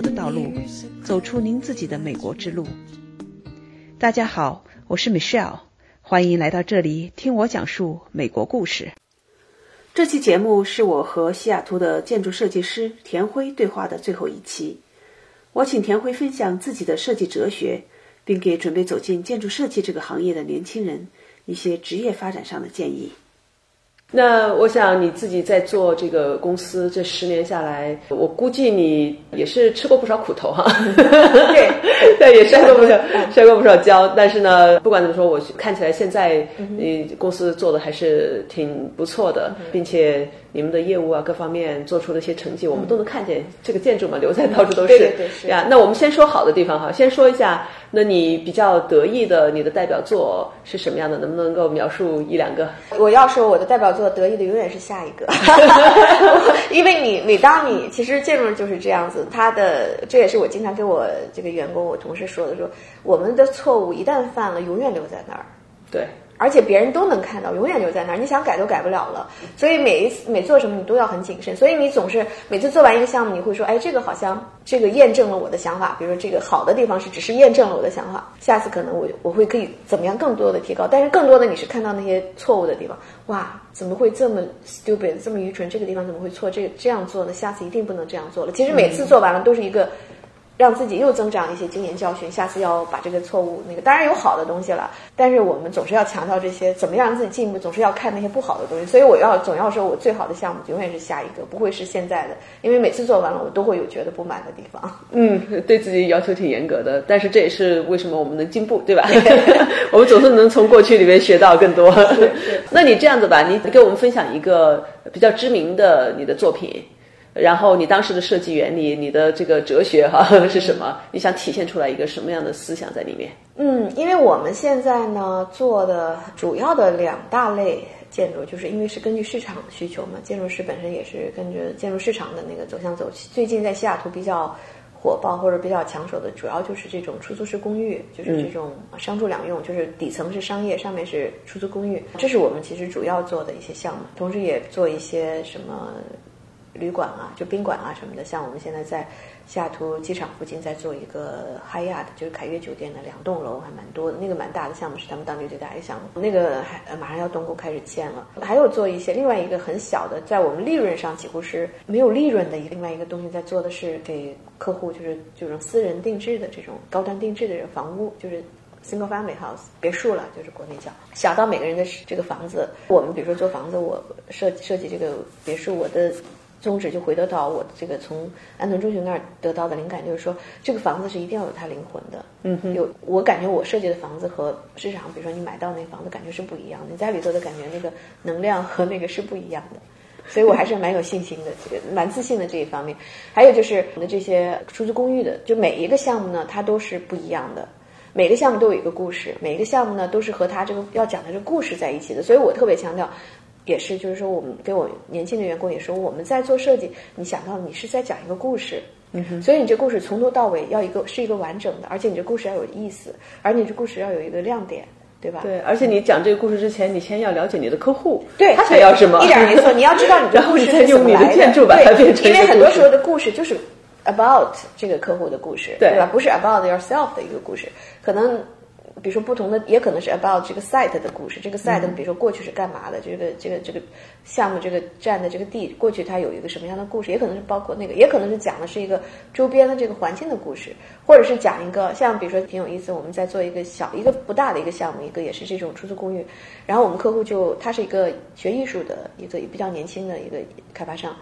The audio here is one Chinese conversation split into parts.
的道路，走出您自己的美国之路。大家好，我是 Michelle，欢迎来到这里听我讲述美国故事。这期节目是我和西雅图的建筑设计师田辉对话的最后一期。我请田辉分享自己的设计哲学，并给准备走进建筑设计这个行业的年轻人一些职业发展上的建议。那我想你自己在做这个公司这十年下来，我估计你也是吃过不少苦头哈。对，对，也摔过不少，摔过不少跤。但是呢，不管怎么说，我看起来现在你公司做的还是挺不错的，并且你们的业务啊各方面做出的一些成绩，我们都能看见。这个建筑嘛，留在到处都是。对对是呀，那我们先说好的地方哈，先说一下，那你比较得意的你的代表作是什么样的？能不能够描述一两个？我要说我的代表作得意的永远是下一个，因为你每当你其实建筑就是这样子，他的这也是我经常跟我这个员工、我同事说的，说我们的错误一旦犯了，永远留在那儿。对。而且别人都能看到，永远留在那儿，你想改都改不了了。所以每一次每做什么，你都要很谨慎。所以你总是每次做完一个项目，你会说，哎，这个好像这个验证了我的想法。比如说这个好的地方是只是验证了我的想法，下次可能我我会可以怎么样更多的提高。但是更多的你是看到那些错误的地方，哇，怎么会这么 stupid，这么愚蠢？这个地方怎么会错？这个这样做呢，下次一定不能这样做了。其实每次做完了都是一个。让自己又增长一些经验教训，下次要把这个错误那个，当然有好的东西了，但是我们总是要强调这些，怎么样让自己进步，总是要看那些不好的东西。所以我要总要说我最好的项目永远是下一个，不会是现在的，因为每次做完了我都会有觉得不满的地方。嗯，对自己要求挺严格的，但是这也是为什么我们能进步，对吧？我们总是能从过去里面学到更多。那你这样子吧，你给我们分享一个比较知名的你的作品。然后你当时的设计原理，你的这个哲学哈 是什么？你想体现出来一个什么样的思想在里面？嗯，因为我们现在呢做的主要的两大类建筑，就是因为是根据市场需求嘛，建筑师本身也是跟着建筑市场的那个走向走。最近在西雅图比较火爆或者比较抢手的，主要就是这种出租式公寓，就是这种商住两用，就是底层是商业，上面是出租公寓。这是我们其实主要做的一些项目，同时也做一些什么。旅馆啊，就宾馆啊什么的，像我们现在在西雅图机场附近在做一个 Hyatt，就是凯悦酒店的两栋楼，还蛮多的。那个蛮大的项目是他们当地最大一个项目，那个还马上要动工开始建了。还有做一些另外一个很小的，在我们利润上几乎是没有利润的一另外一个东西，在做的是给客户就是这种私人定制的这种高端定制的房屋，就是 single family house 别墅了，就是国内叫小到每个人的这个房子。我们比如说做房子，我设设计这个别墅，我的。宗旨就回得到我这个从安藤忠雄那儿得到的灵感，就是说这个房子是一定要有它灵魂的。嗯哼，有我感觉我设计的房子和市场，比如说你买到那房子感觉是不一样的，你在里头的感觉那个能量和那个是不一样的，所以我还是蛮有信心的，这个蛮自信的这一方面。还有就是我们的这些出租公寓的，就每一个项目呢，它都是不一样的，每个项目都有一个故事，每一个项目呢都是和它这个要讲的这个故事在一起的，所以我特别强调。也是，就是说，我们给我年轻的员工也说，我们在做设计，你想到你是在讲一个故事，嗯哼，所以你这故事从头到尾要一个是一个完整的，而且你这故事要有意思，而你这故事要有一个亮点，对吧？对，而且你讲这个故事之前，你先要了解你的客户，对他想要什么，一点没错，你要知道你的故事 是怎么来的，对，因为很多时候的故事就是 about 这个客户的故事，对吧？不是 about yourself 的一个故事，可能。比如说不同的，也可能是 about 这个 site 的故事。这个 site，比如说过去是干嘛的？这个这个这个项目这个占的这个地，过去它有一个什么样的故事？也可能是包括那个，也可能是讲的是一个周边的这个环境的故事，或者是讲一个像比如说挺有意思，我们在做一个小一个不大的一个项目，一个也是这种出租公寓。然后我们客户就他是一个学艺术的一个比较年轻的一个开发商，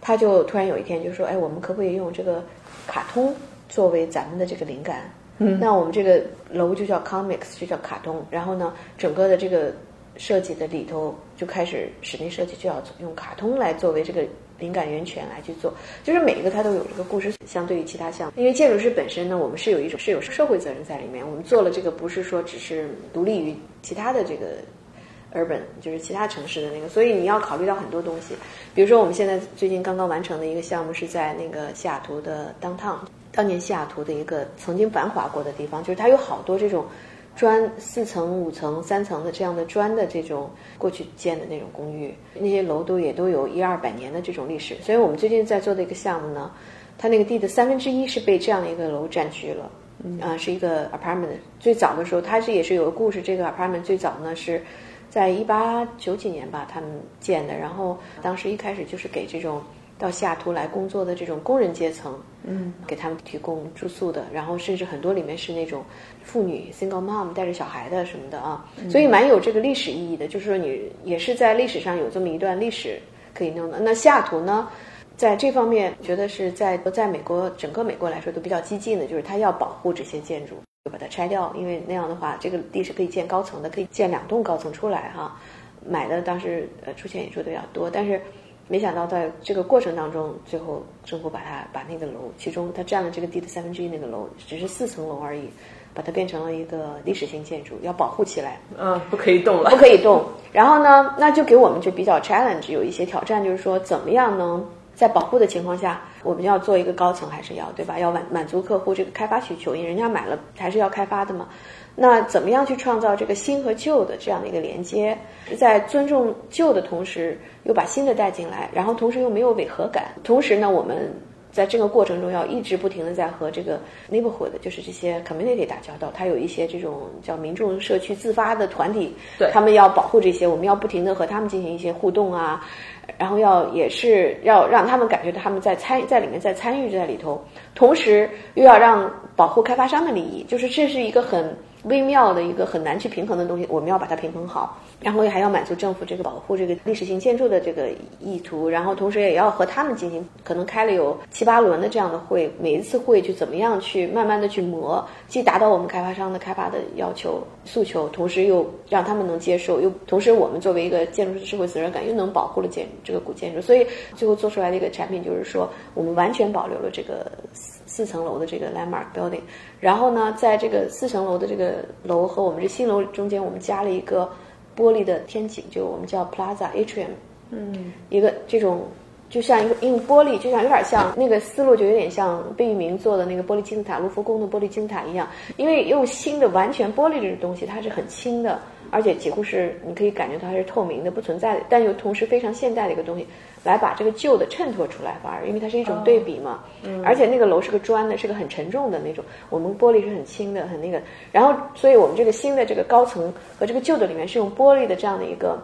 他就突然有一天就说：“哎，我们可不可以用这个卡通作为咱们的这个灵感？”嗯，那我们这个楼就叫 comics，就叫卡通。然后呢，整个的这个设计的里头就开始室内设计就要用卡通来作为这个灵感源泉来去做。就是每一个它都有这个故事，相对于其他项目，因为建筑师本身呢，我们是有一种是有社会责任在里面。我们做了这个不是说只是独立于其他的这个 urban，就是其他城市的那个，所以你要考虑到很多东西。比如说我们现在最近刚刚完成的一个项目是在那个西雅图的 downtown。当年西雅图的一个曾经繁华过的地方，就是它有好多这种砖四层、五层、三层的这样的砖的这种过去建的那种公寓，那些楼都也都有一二百年的这种历史。所以我们最近在做的一个项目呢，它那个地的三分之一是被这样的一个楼占据了。嗯，啊，是一个 apartment。最早的时候，它是也是有个故事。这个 apartment 最早呢是在一八九几年吧，他们建的。然后当时一开始就是给这种到西雅图来工作的这种工人阶层，嗯，给他们提供住宿的。然后甚至很多里面是那种妇女 single mom 带着小孩的什么的啊，所以蛮有这个历史意义的。就是说你也是在历史上有这么一段历史可以弄的。那西雅图呢？在这方面，觉得是在在美国整个美国来说都比较激进的，就是他要保护这些建筑，就把它拆掉，因为那样的话，这个地是可以建高层的，可以建两栋高层出来哈。买的当时呃出钱也出的比较多，但是没想到在这个过程当中，最后政府把它把那个楼，其中它占了这个地的三分之一，那个楼只是四层楼而已，把它变成了一个历史性建筑，要保护起来。嗯，不可以动了，不可以动。然后呢，那就给我们就比较 challenge，有一些挑战，就是说怎么样能。在保护的情况下，我们要做一个高层，还是要对吧？要满满足客户这个开发需求，因为人家买了还是要开发的嘛。那怎么样去创造这个新和旧的这样的一个连接，在尊重旧的同时，又把新的带进来，然后同时又没有违和感。同时呢，我们在这个过程中要一直不停的在和这个 neighborhood，就是这些 community 打交道。它有一些这种叫民众社区自发的团体，对他们要保护这些，我们要不停的和他们进行一些互动啊。然后要也是要让他们感觉到他们在参在里面在参与在里头，同时又要让保护开发商的利益，就是这是一个很微妙的一个很难去平衡的东西，我们要把它平衡好。然后还要满足政府这个保护这个历史性建筑的这个意图，然后同时也要和他们进行可能开了有七八轮的这样的会，每一次会去怎么样去慢慢的去磨，既达到我们开发商的开发的要求诉求，同时又让他们能接受，又同时我们作为一个建筑师社会责任感又能保护了建筑这个古建筑，所以最后做出来的一个产品就是说我们完全保留了这个四四层楼的这个 landmark building，然后呢，在这个四层楼的这个楼和我们这新楼中间，我们加了一个。玻璃的天井，就我们叫 Plaza Atrium，嗯，一个这种就像一个用玻璃，就像有点像那个思路，就有点像贝聿铭做的那个玻璃金字塔，卢浮宫的玻璃金字塔一样。因为用新的完全玻璃这种东西，它是很轻的，而且几乎是你可以感觉到它是透明的、不存在的，但又同时非常现代的一个东西。来把这个旧的衬托出来，反而因为它是一种对比嘛，而且那个楼是个砖的，是个很沉重的那种，我们玻璃是很轻的，很那个，然后所以我们这个新的这个高层和这个旧的里面是用玻璃的这样的一个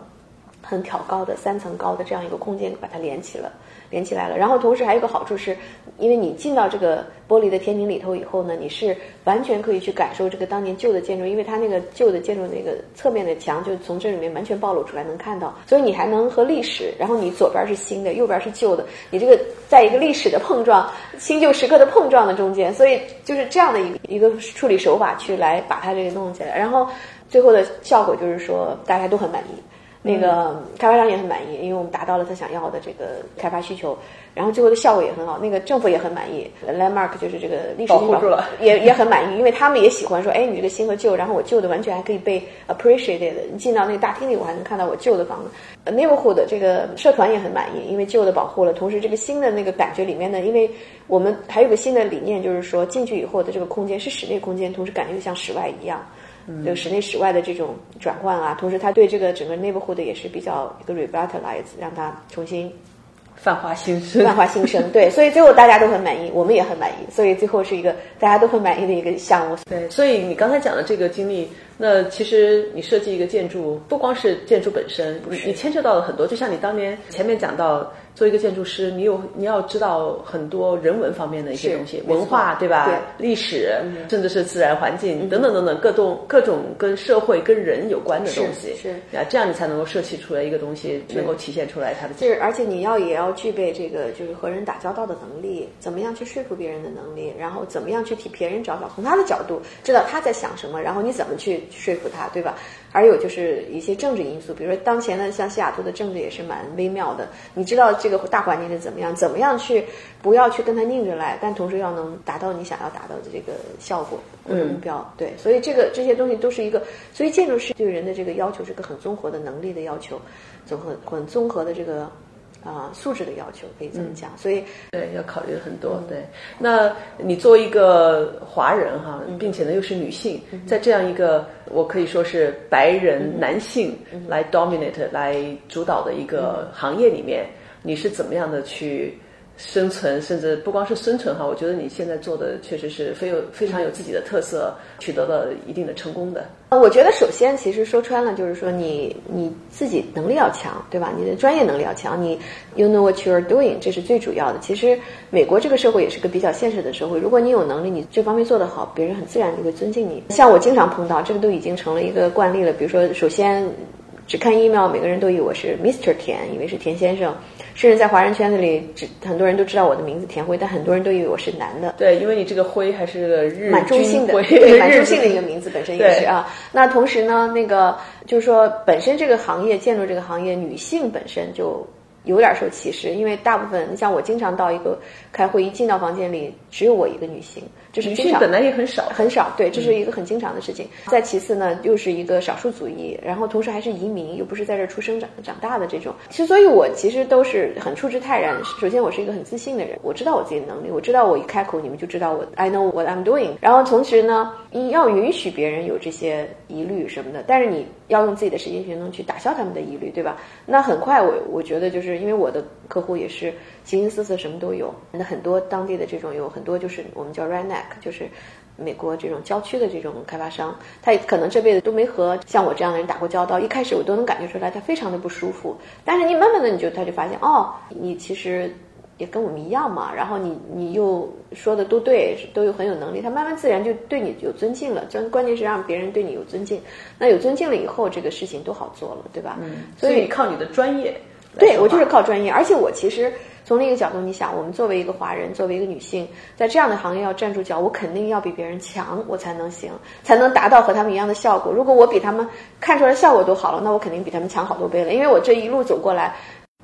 很挑高的三层高的这样一个空间把它连起了。连起来了，然后同时还有一个好处是，因为你进到这个玻璃的天井里头以后呢，你是完全可以去感受这个当年旧的建筑，因为它那个旧的建筑那个侧面的墙就从这里面完全暴露出来，能看到，所以你还能和历史，然后你左边是新的，右边是旧的，你这个在一个历史的碰撞、新旧时刻的碰撞的中间，所以就是这样的一个一个处理手法去来把它这个弄起来，然后最后的效果就是说大家都很满意。那个开发商也很满意，因为我们达到了他想要的这个开发需求，然后最后的效果也很好。那个政府也很满意，Landmark 就是这个历史保护住了，也也很满意，因为他们也喜欢说，哎，你这个新和旧，然后我旧的完全还可以被 appreciated。你进到那个大厅里，我还能看到我旧的房子。Neighborhood 的这个社团也很满意，因为旧的保护了，同时这个新的那个感觉里面呢，因为我们还有个新的理念，就是说进去以后的这个空间是室内空间，同时感觉像室外一样。就室内室外的这种转换啊，同时他对这个整个 neighborhood 也是比较一个 revitalize，让它重新焕发新生，焕发新生。对，所以最后大家都很满意，我们也很满意，所以最后是一个大家都很满意的一个项目。对，所以你刚才讲的这个经历。那其实你设计一个建筑，不光是建筑本身，你你牵扯到了很多。就像你当年前面讲到，做一个建筑师，你有你要知道很多人文方面的一些东西，文化对吧？历史，甚至是自然环境等等等等各种各种跟社会跟人有关的东西。是啊，这样你才能够设计出来一个东西，能够体现出来它的。就是而且你要也要具备这个就是和人打交道的能力，怎么样去说服别人的能力，然后怎么样去替别人着想，从他的角度知道他在想什么，然后你怎么去。说服他，对吧？还有就是一些政治因素，比如说当前的像西雅图的政治也是蛮微妙的。你知道这个大环境是怎么样？怎么样去不要去跟它拧着来，但同时要能达到你想要达到的这个效果或者目标。对，所以这个这些东西都是一个，所以建筑师对人的这个要求是个很综合的能力的要求，综合很综合的这个。啊，素质的要求可以这么讲，所以对要考虑很多。对，那你作为一个华人哈，并且呢又是女性，在这样一个我可以说是白人男性来 dominate 来主导的一个行业里面，你是怎么样的去生存，甚至不光是生存哈，我觉得你现在做的确实是非有非常有自己的特色，取得了一定的成功的。我觉得首先其实说穿了就是说你你自己能力要强，对吧？你的专业能力要强，你 you know what you're doing，这是最主要的。其实美国这个社会也是个比较现实的社会，如果你有能力，你这方面做得好，别人很自然就会尊敬你。像我经常碰到这个都已经成了一个惯例了，比如说首先。只看 email，每个人都以为我是 Mr. 田，以为是田先生，甚至在华人圈子里，只很多人都知道我的名字田辉，但很多人都以为我是男的。对，因为你这个辉还是个日蛮中性的，对，蛮中性的一个名字本身也是啊。那同时呢，那个就是说，本身这个行业建筑这个行业，女性本身就。有点受歧视，因为大部分你像我经常到一个开会，一进到房间里只有我一个女性，这是经常本来也很少很少，对，这是一个很经常的事情。再其次呢，又是一个少数族裔，然后同时还是移民，又不是在这出生长长大的这种。其实，所以我其实都是很处之泰然。首先，我是一个很自信的人，我知道我自己的能力，我知道我一开口你们就知道我 I know what I'm doing。然后同时呢，你要允许别人有这些疑虑什么的，但是你要用自己的实际行动去打消他们的疑虑，对吧？那很快，我我觉得就是。因为我的客户也是形形色色，什么都有。那很多当地的这种有很多就是我们叫 redneck，就是美国这种郊区的这种开发商，他可能这辈子都没和像我这样的人打过交道。一开始我都能感觉出来，他非常的不舒服。但是你慢慢的，你就他就发现，哦，你其实也跟我们一样嘛。然后你你又说的都对，都有很有能力，他慢慢自然就对你有尊敬了。关关键是让别人对你有尊敬，那有尊敬了以后，这个事情都好做了，对吧？嗯。所以靠你的专业。对，我就是靠专业，而且我其实从另一个角度，你想，我们作为一个华人，作为一个女性，在这样的行业要站住脚，我肯定要比别人强，我才能行，才能达到和他们一样的效果。如果我比他们看出来效果都好了，那我肯定比他们强好多倍了。因为我这一路走过来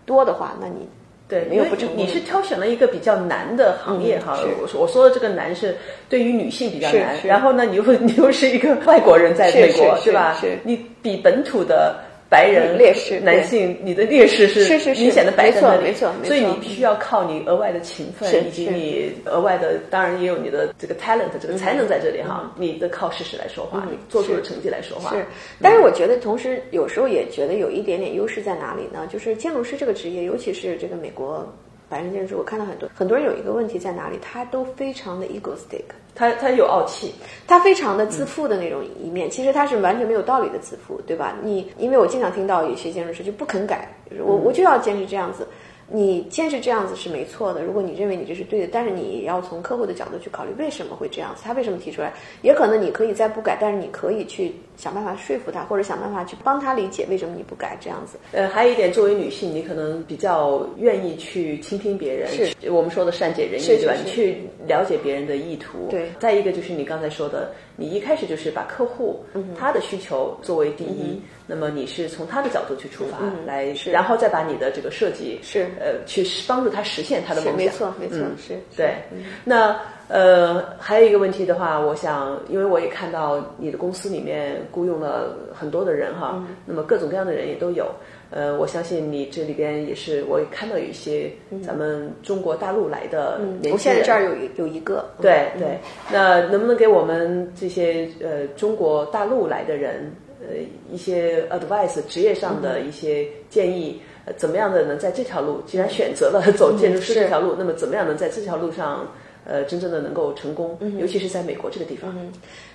多的话，那你对没有不成功。你是挑选了一个比较难的行业哈，我我说的这个难是对于女性比较难，然后呢，你又 你又是一个外国人在美国是吧？是你比本土的。白人劣势，男性，你的劣势是明显的摆在那里，没错，没错，所以你必须要靠你额外的勤奋，以及你额外的，当然也有你的这个 talent，这个才能在这里哈，你的靠事实来说话，你做出的成绩来说话。是，但是我觉得同时有时候也觉得有一点点优势在哪里呢？就是建筑师这个职业，尤其是这个美国白人建筑师，我看到很多很多人有一个问题在哪里，他都非常的 egoistic。他他有傲气，他非常的自负的那种一面，其实他是完全没有道理的自负，对吧？你因为我经常听到有些建筑师就不肯改，我我就要坚持这样子。你坚持这样子是没错的，如果你认为你这是对的，但是你也要从客户的角度去考虑为什么会这样子，他为什么提出来？也可能你可以再不改，但是你可以去想办法说服他，或者想办法去帮他理解为什么你不改这样子。呃，还有一点，作为女性，你可能比较愿意去倾听别人，是我们说的善解人意，对吧？你去了解别人的意图。对。再一个就是你刚才说的，你一开始就是把客户他的需求作为第一。那么你是从他的角度去出发来，然后再把你的这个设计是呃去帮助他实现他的梦想。没错，没错，是对。那呃还有一个问题的话，我想，因为我也看到你的公司里面雇佣了很多的人哈，那么各种各样的人也都有。呃，我相信你这里边也是，我也看到有一些咱们中国大陆来的年轻人。我现在这儿有有一个。对对，那能不能给我们这些呃中国大陆来的人？呃，一些 advice 职业上的一些建议，呃，怎么样的能在这条路，既然选择了走建筑师这条路，那么怎么样能在这条路上，呃，真正的能够成功？尤其是在美国这个地方。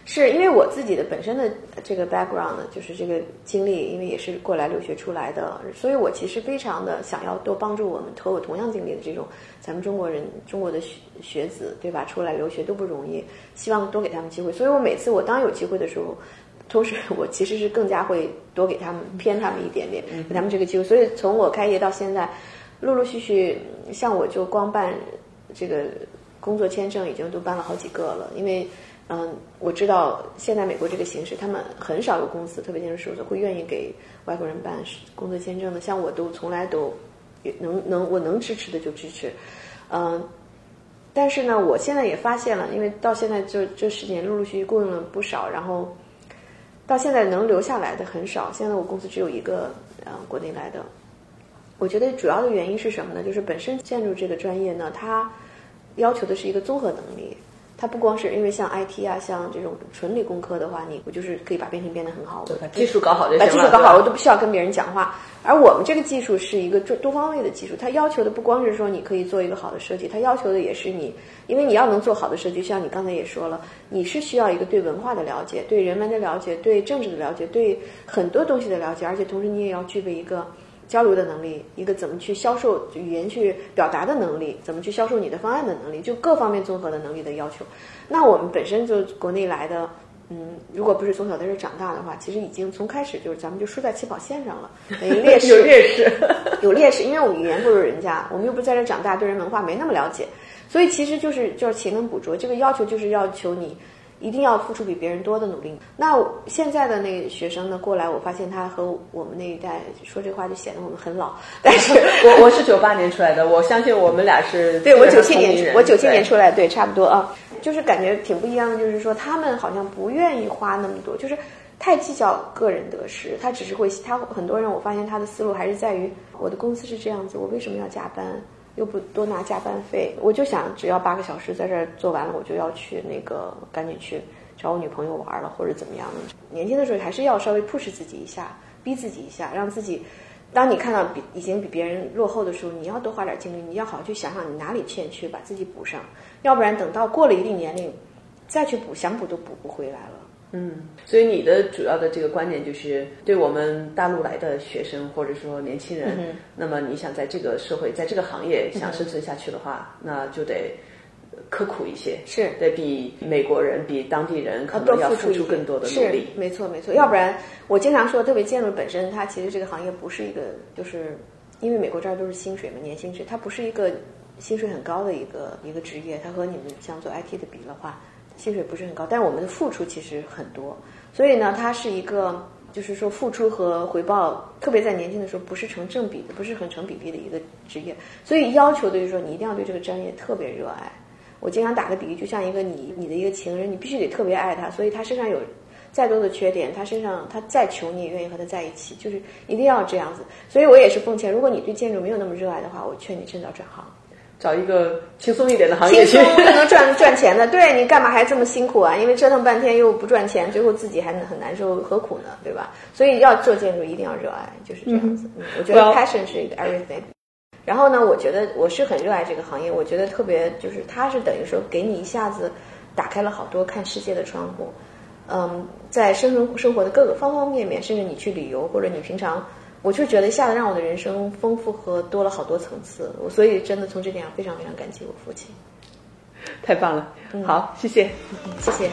是因为我自己的本身的这个 background，就是这个经历，因为也是过来留学出来的，所以我其实非常的想要多帮助我们和我同样经历的这种咱们中国人、中国的学学子，对吧？出来留学都不容易，希望多给他们机会。所以我每次我当有机会的时候。同时，我其实是更加会多给他们偏他们一点点，给他们这个机会。所以从我开业到现在，陆陆续续，像我就光办这个工作签证，已经都办了好几个了。因为，嗯，我知道现在美国这个形势，他们很少有公司，特别建筑事务所会愿意给外国人办工作签证的。像我都从来都能能我能支持的就支持，嗯。但是呢，我现在也发现了，因为到现在这这十年，陆陆续续雇佣了不少，然后。到现在能留下来的很少，现在我公司只有一个，呃，国内来的。我觉得主要的原因是什么呢？就是本身建筑这个专业呢，它要求的是一个综合能力。它不光是因为像 IT 啊，像这种纯理工科的话，你我就是可以把编程变得很好，把技术搞好就行把。技术搞好，我都不需要跟别人讲话。而我们这个技术是一个多多方位的技术，它要求的不光是说你可以做一个好的设计，它要求的也是你，因为你要能做好的设计，像你刚才也说了，你是需要一个对文化的了解、对人文的了解、对政治的了解、对很多东西的了解，而且同时你也要具备一个。交流的能力，一个怎么去销售语言去表达的能力，怎么去销售你的方案的能力，就各方面综合的能力的要求。那我们本身就国内来的，嗯，如果不是从小在这长大的话，其实已经从开始就是咱们就输在起跑线上了，有劣势，有劣势，有劣势，因为我们语言不如人家，我们又不在这长大，对人文化没那么了解，所以其实就是就是勤能补拙，这个要求就是要求你。一定要付出比别人多的努力。那现在的那个学生呢，过来，我发现他和我们那一代说这话就显得我们很老。但是我我是九八年出来的，我相信我们俩是 对我九七年，我九七年出来，对，差不多啊。就是感觉挺不一样的，就是说他们好像不愿意花那么多，就是太计较个人得失。他只是会，他很多人我发现他的思路还是在于我的公司是这样子，我为什么要加班？又不多拿加班费，我就想只要八个小时在这儿做完了，我就要去那个赶紧去找我女朋友玩了，或者怎么样的。年轻的时候还是要稍微 push 自己一下，逼自己一下，让自己。当你看到比已经比别人落后的时候，你要多花点精力，你要好好去想想你哪里欠缺，把自己补上。要不然等到过了一定年龄，再去补，想补都补不回来了。嗯，所以你的主要的这个观点就是，对我们大陆来的学生或者说年轻人，嗯那么你想在这个社会，在这个行业想生存下去的话，那就得刻苦一些，是。得比美国人、比当地人可能要付出更多的努力。没错没错，要不然我经常说，特别建筑本身，它其实这个行业不是一个，就是因为美国这儿都是薪水嘛，年薪制，它不是一个薪水很高的一个一个职业，它和你们像做 IT 的比的话，薪水不是很高，但是我们的付出其实很多，所以呢，它是一个。就是说，付出和回报，特别在年轻的时候，不是成正比的，不是很成比例的一个职业，所以要求的就是说，你一定要对这个专业特别热爱。我经常打个比喻，就像一个你你的一个情人，你必须得特别爱他，所以他身上有再多的缺点，他身上他再穷，你也愿意和他在一起，就是一定要这样子。所以我也是奉劝，如果你对建筑没有那么热爱的话，我劝你趁早转行，找一个轻松一点的行业去。轻松又能赚赚钱的。对你干嘛还这么辛苦啊？因为折腾半天又不赚钱，最后自己还很难受，何苦呢？对吧？所以要做建筑一定要热爱，就是这样子。嗯我觉得 passion 是一个 everything。然后呢，我觉得我是很热爱这个行业，我觉得特别就是它是等于说给你一下子打开了好多看世界的窗户。嗯，在生生生活的各个方方面面，甚至你去旅游或者你平常，我就觉得一下子让我的人生丰富和多了好多层次，我所以真的从这点上非常非常感激我父亲，太棒了，好，谢谢，谢谢。